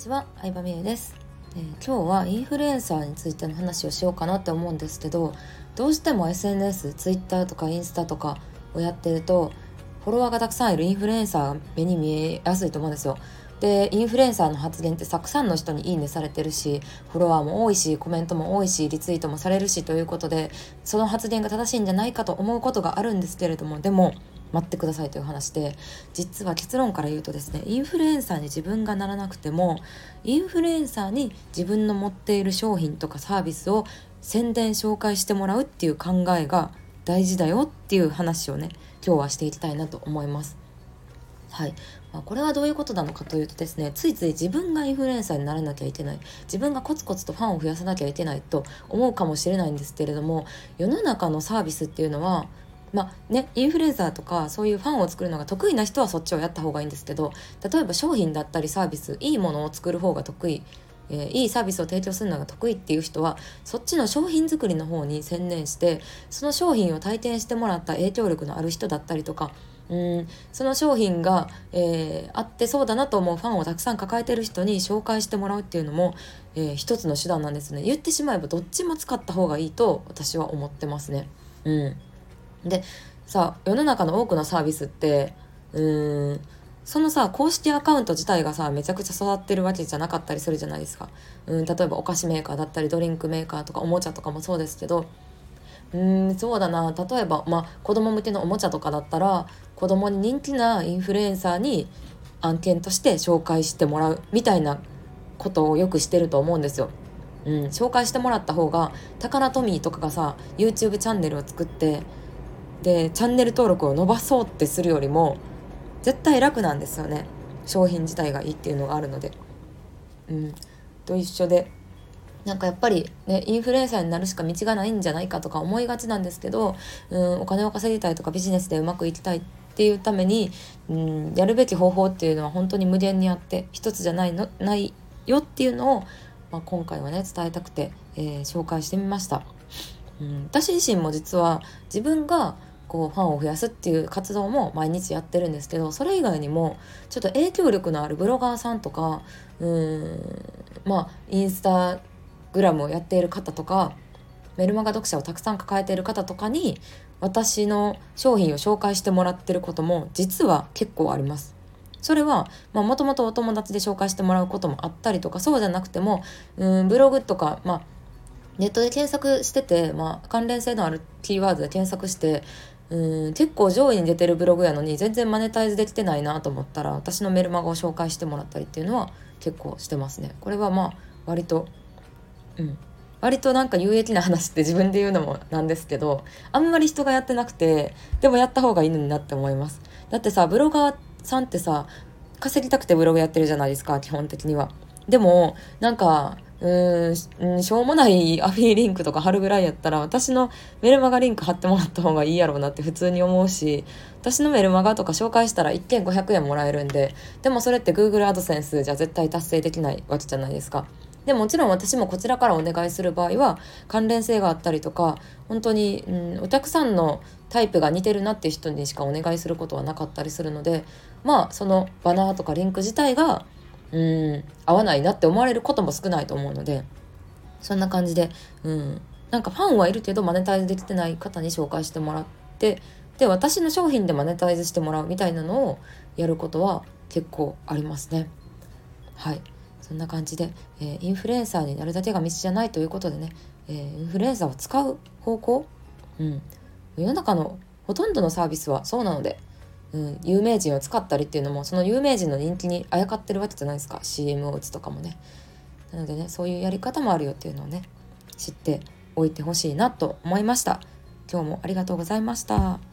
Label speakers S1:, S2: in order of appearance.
S1: ちは、相葉美優です、えー、今日はインフルエンサーについての話をしようかなって思うんですけどどうしても SNS、Twitter とかインスタとかをやってるとフォロワーがたくさんいるインフルエンサーが目に見えやすいと思うんですよ。でインフルエンサーの発言ってたくさんの人にいいねされてるしフォロワーも多いしコメントも多いしリツイートもされるしということでその発言が正しいんじゃないかと思うことがあるんですけれどもでも待ってくださいという話で実は結論から言うとですねインフルエンサーに自分がならなくてもインフルエンサーに自分の持っている商品とかサービスを宣伝紹介してもらうっていう考えが大事だよっていう話をね今日はしていきたいなと思います。はい、まあ、これはどういうことなのかというとですねついつい自分がインフルエンサーにならなきゃいけない自分がコツコツとファンを増やさなきゃいけないと思うかもしれないんですけれども世の中のサービスっていうのはまあね、インフルエンサーとかそういうファンを作るのが得意な人はそっちをやった方がいいんですけど例えば商品だったりサービスいいものを作る方が得意、えー、いいサービスを提供するのが得意っていう人はそっちの商品作りの方に専念してその商品を体験してもらった影響力のある人だったりとかうんその商品が、えー、あってそうだなと思うファンをたくさん抱えてる人に紹介してもらうっていうのも、えー、一つの手段なんですね言ってしまえばどっちも使った方がいいと私は思ってますね。うんでさ世の中の多くのサービスってうーんそのさ公式アカウント自体がさめちゃくちゃ育ってるわけじゃなかったりするじゃないですか、うん、例えばお菓子メーカーだったりドリンクメーカーとかおもちゃとかもそうですけどうんそうだな例えば、まあ、子供向けのおもちゃとかだったら子供に人気なインフルエンサーに案件として紹介してもらうみたいなことをよくしてると思うんですよ。うん、紹介してもらった方がタカナトミーとかがさ YouTube チャンネルを作ってでチャンネル登録を伸ばそうってするよりも絶対楽なんですよね商品自体がいいっていうのがあるので。うん、と一緒でなんかやっぱりねインフルエンサーになるしか道がないんじゃないかとか思いがちなんですけど、うん、お金を稼ぎたいとかビジネスでうまくいきたいっていうために、うん、やるべき方法っていうのは本当に無限にあって一つじゃないのないよっていうのを、まあ、今回はね伝えたくて、えー、紹介してみました。うん、私自身も実は自分がこうファンを増やすっていう活動も毎日やってるんですけどそれ以外にもちょっと影響力のあるブロガーさんとかうーんまあインスタグラムをやっている方とかメルマガ読者をたくさん抱えている方とかに私の商品を紹介してもらってることも実は結構あります。それはもともとお友達で紹介してもらうこともあったりとかそうじゃなくてもうんブログとか、まあ、ネットで検索してて、まあ、関連性のあるキーワードで検索してうん結構上位に出てるブログやのに全然マネタイズできてないなと思ったら私のメルマガを紹介してもらったりっていうのは結構してますね。これはまあ割とうん。割となんか有益な話って自分で言うのもなんですけどあんまり人がやってなくてでもやった方がいいのになって思います。だってさブロガーさんってさ稼ぎたくてブログやってるじゃないですか基本的には。でもなんかうん、しょうもないアフィリンクとか貼るぐらいやったら、私のメルマガリンク貼ってもらった方がいいやろうなって普通に思うし、私のメルマガとか紹介したら1件500円もらえるんで、でもそれって Google AdSense じゃ絶対達成できないわけじゃないですか。でもちろん私もこちらからお願いする場合は関連性があったりとか本当に、うん、お客さんのタイプが似てるなっていう人にしかお願いすることはなかったりするのでまあそのバナーとかリンク自体がうん。合わないなって思われることも少ないと思うのでそんな感じでうん。なんかファンはいるけどマネタイズできてない方に紹介してもらってで私の商品でマネタイズしてもらうみたいなのをやることは結構ありますね。はい。そんな感じで、えー、インフルエンサーになるだけが道じゃないということでね、えー、インフルエンサーを使う方向？うん。世の中のほとんどのサービスはそうなのでうん、有名人を使ったりっていうのもその有名人の人気にあやかってるわけじゃないですか。CM を打つとかもね。なのでねそういうやり方もあるよっていうのをね知っておいてほしいなと思いました。今日もありがとうございました。